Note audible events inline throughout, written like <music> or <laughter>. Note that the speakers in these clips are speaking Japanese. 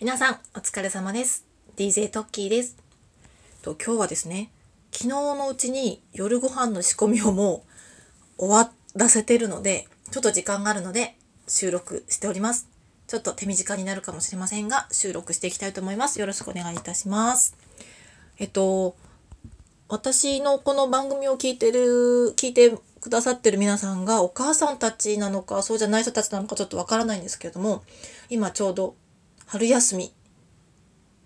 皆さんお疲れ様です。DJ トッキーです。と今日はですね昨日のうちに夜ご飯の仕込みをもう終わらせてるのでちょっと時間があるので収録しております。ちょっと手短になるかもしれませんが収録していきたいと思います。よろしくお願いいたします。えっと私のこの番組を聞いてる聞いてくださってる皆さんがお母さんたちなのかそうじゃない人たちなのかちょっとわからないんですけれども今ちょうど春休み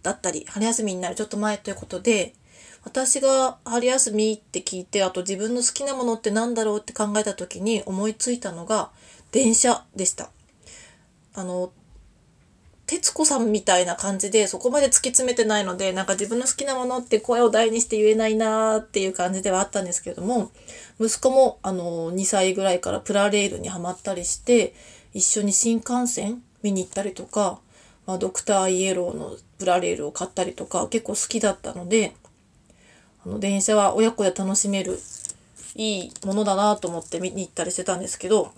だったり春休みになるちょっと前ということで私が春休みって聞いてあと自分の好きなものって何だろうって考えた時に思いついたのが電車でした。あの徹子さんみたいな感じでそこまで突き詰めてないのでなんか自分の好きなものって声を大にして言えないなーっていう感じではあったんですけれども息子もあの2歳ぐらいからプラレールにはまったりして一緒に新幹線見に行ったりとか、まあ、ドクターイエローのプラレールを買ったりとか結構好きだったのであの電車は親子で楽しめるいいものだなと思って見に行ったりしてたんですけど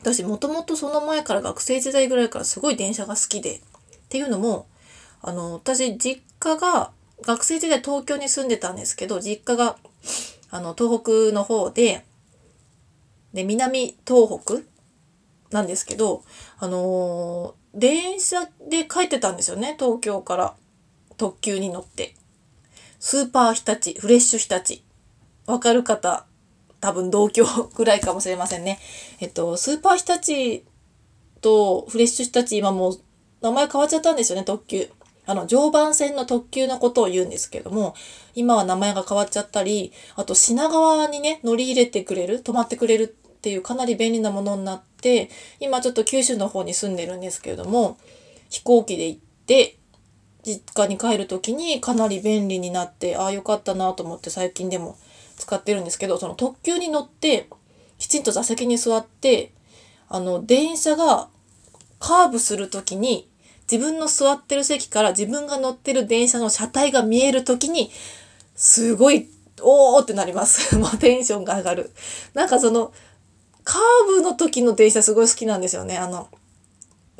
私もともとその前から学生時代ぐらいからすごい電車が好きでっていうのもあの私実家が学生時代東京に住んでたんですけど実家があの東北の方でで南東北なんですけどあのー、電車で帰ってたんですよね東京から特急に乗ってスーパー日立フレッシュ日立わかる方多分同居 <laughs> ぐらいかもしれませんね。えっと、スーパー日立とフレッシュ日立今もう名前変わっちゃったんですよね、特急。あの、常磐線の特急のことを言うんですけども、今は名前が変わっちゃったり、あと品川にね、乗り入れてくれる、泊まってくれるっていうかなり便利なものになって、今ちょっと九州の方に住んでるんですけれども、飛行機で行って、実家に帰る時にかなり便利になって、ああよかったなと思って最近でも使ってるんですけどその特急に乗ってきちんと座席に座ってあの電車がカーブする時に自分の座ってる席から自分が乗ってる電車の車体が見える時にすごいおーってなります。<laughs> もうテンションが上がる。なんかそのカーブの時の電車すごい好きなんですよね。あの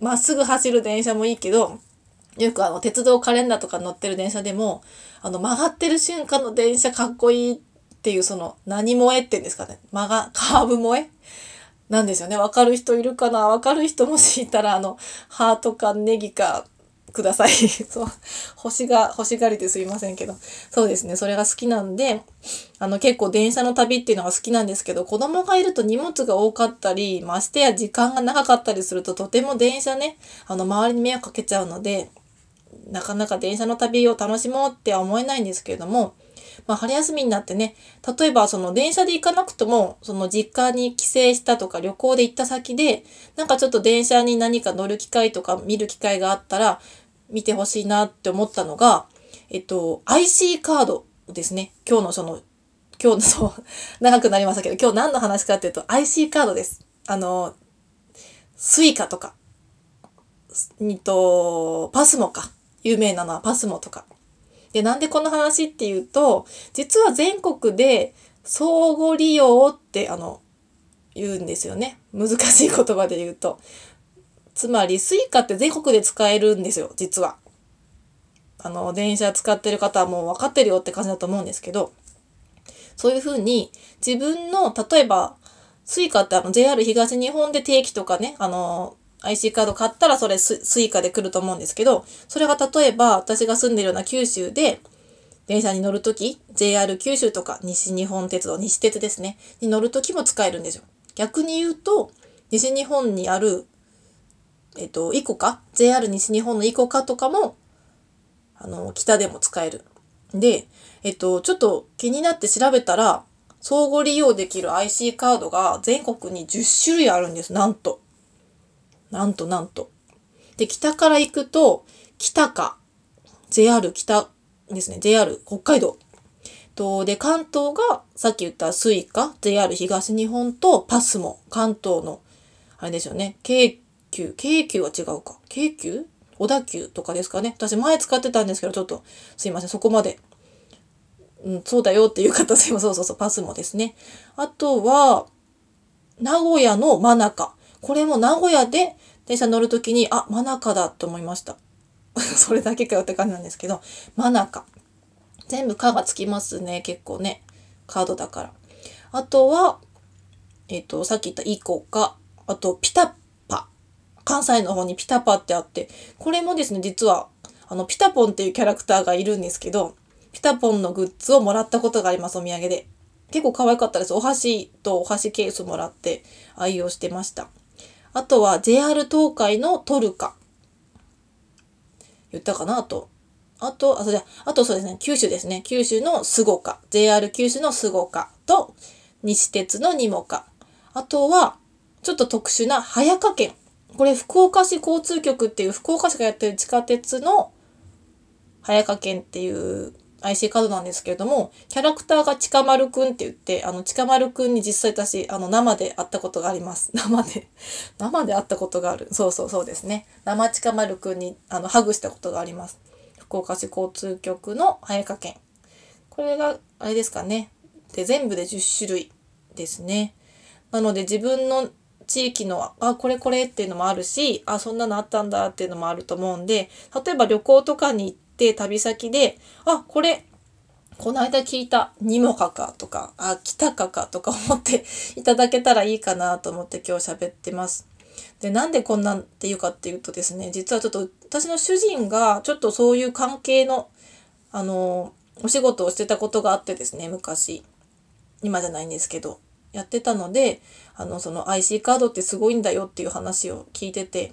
まっすぐ走る電車もいいけどよくあの鉄道カレンダーとか乗ってる電車でもあの曲がってる瞬間の電車かっこいいっていうその何萌えって言うんですかね。間がカーブ萌え？なんですよね。わかる人いるかな？わかる人もしいたらあのハートかネギかください。<laughs> そう。星が星がりですいませんけど。そうですね。それが好きなんであの結構電車の旅っていうのが好きなんですけど子供がいると荷物が多かったりましてや時間が長かったりするととても電車ねあの周りに迷惑かけちゃうのでなかなか電車の旅を楽しもうっては思えないんですけれどもまあ、春休みになってね例えばその電車で行かなくともその実家に帰省したとか旅行で行った先でなんかちょっと電車に何か乗る機会とか見る機会があったら見てほしいなって思ったのが、えっと、IC カードですね今日のその今日の <laughs> そう長くなりましたけど今日何の話かっていうと IC カードです。あのスイカとか、にと、パスモか。有名なのはパスモとか。でなんでこの話っていうと実は全国で相互利用ってあの言うんですよね難しい言葉で言うとつまり Suica って全国で使えるんですよ実はあの電車使ってる方はもう分かってるよって感じだと思うんですけどそういうふうに自分の例えば Suica ってあの JR 東日本で定期とかねあの IC カード買ったらそれスイカで来ると思うんですけどそれが例えば私が住んでるような九州で電車に乗る時 JR 九州とか西日本鉄道西鉄ですねに乗る時も使えるんですよ。逆に言うと西日本にあるえっとイコカ？JR 西日本のイコカとかもあの北でも使える。でえっとちょっと気になって調べたら相互利用できる IC カードが全国に10種類あるんですなんと。なんとなんと。で、北から行くと、北か、JR 北ですね、JR 北海道。と、で、関東が、さっき言ったスイカ、JR 東日本とパスモ、関東の、あれですよね、京急、京急は違うか。京急小田急とかですかね。私前使ってたんですけど、ちょっとすいません、そこまで。うん、そうだよっていう方すいません、そうそうそう、パスモですね。あとは、名古屋の真中。これも名古屋で電車乗る時にあ真中だと思いました <laughs> それだけかよって感じなんですけど、マナカ。全部カがつきますね、結構ね。カードだから。あとは、えっ、ー、と、さっき言ったイコカ、あとピタパ。関西の方にピタパってあって、これもですね、実は、あの、ピタポンっていうキャラクターがいるんですけど、ピタポンのグッズをもらったことがあります、お土産で。結構可愛かったです。お箸とお箸ケースもらって愛用してました。あとは JR 東海のトルカ。言ったかな？と。あと、あ、それあとそうですね、九州ですね。九州のスゴカ。JR 九州のスゴカと、西鉄のニモカ。あとは、ちょっと特殊な早川県。これ、福岡市交通局っていう福岡市がやってる地下鉄の早川県っていう IC カードなんですけれども、キャラクターがちかまるくんって言って、あの、ちかまるくんに実際私、あの、生で会ったことがあります。<laughs> 生で、生で会ったことがある。そうそうそうですね。生ちかまるくんに、あの、ハグしたことがあります。福岡市交通局の早川県。これが、あれですかね。で、全部で10種類ですね。なので、自分の地域の、あ、これこれっていうのもあるし、あ、そんなのあったんだっていうのもあると思うんで、例えば旅行とかに行って、旅先で、あ、これ、この間聞いたにもかかとか、あ、来たかかとか思って <laughs> いただけたらいいかなと思って今日喋ってます。で、なんでこんなんっていうかっていうとですね、実はちょっと私の主人がちょっとそういう関係の、あの、お仕事をしてたことがあってですね、昔。今じゃないんですけど、やってたので、あの、その IC カードってすごいんだよっていう話を聞いてて、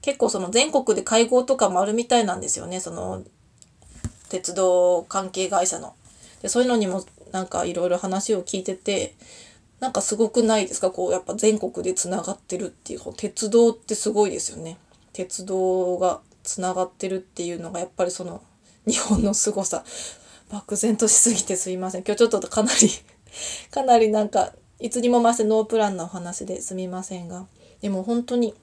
結構その全国で会合とかもあるみたいなんですよね。その鉄道関係会社の。でそういうのにもなんかいろいろ話を聞いてて、なんかすごくないですか？こうやっぱ全国でつながってるっていう、鉄道ってすごいですよね。鉄道がつながってるっていうのがやっぱりその日本の凄さ。漠然としすぎてすいません。今日ちょっとかなりかなりなんかいつにも増してノープランなお話ですみませんが。でも本当に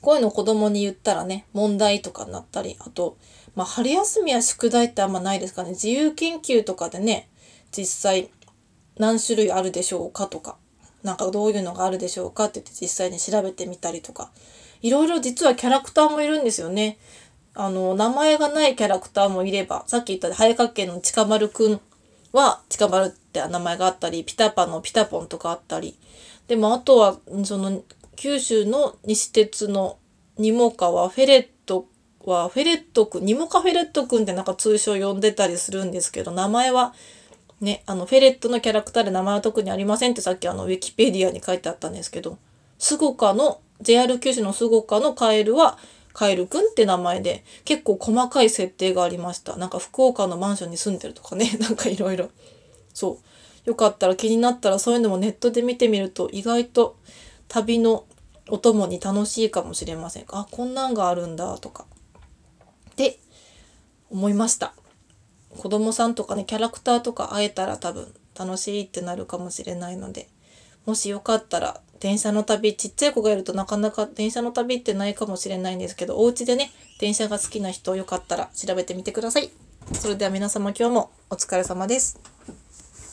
こういうの子供に言ったらね、問題とかになったり、あと、まあ、春休みは宿題ってあんまないですかね。自由研究とかでね、実際何種類あるでしょうかとか、なんかどういうのがあるでしょうかって言って実際に調べてみたりとか、いろいろ実はキャラクターもいるんですよね。あの、名前がないキャラクターもいれば、さっき言った早川家の近丸くんは、近丸って名前があったり、ピタパのピタポンとかあったり、でもあとは、その、九州の西鉄のニモカはフェレットはフェレットくん、ニモカフェレットくんってなんか通称呼んでたりするんですけど、名前はね、あのフェレットのキャラクターで名前は特にありませんってさっきあのウィキペディアに書いてあったんですけど、スゴカの、JR 九州のスゴカのカエルはカエルくんって名前で結構細かい設定がありました。なんか福岡のマンションに住んでるとかね、<laughs> なんかいろいろ。そう。よかったら気になったらそういうのもネットで見てみると意外と旅のお供に楽しいかもしれません。あ、こんなんがあるんだとか。って思いました。子供さんとかね、キャラクターとか会えたら多分楽しいってなるかもしれないので、もしよかったら電車の旅、ちっちゃい子がいるとなかなか電車の旅ってないかもしれないんですけど、お家でね、電車が好きな人よかったら調べてみてください。それでは皆様今日もお疲れ様です。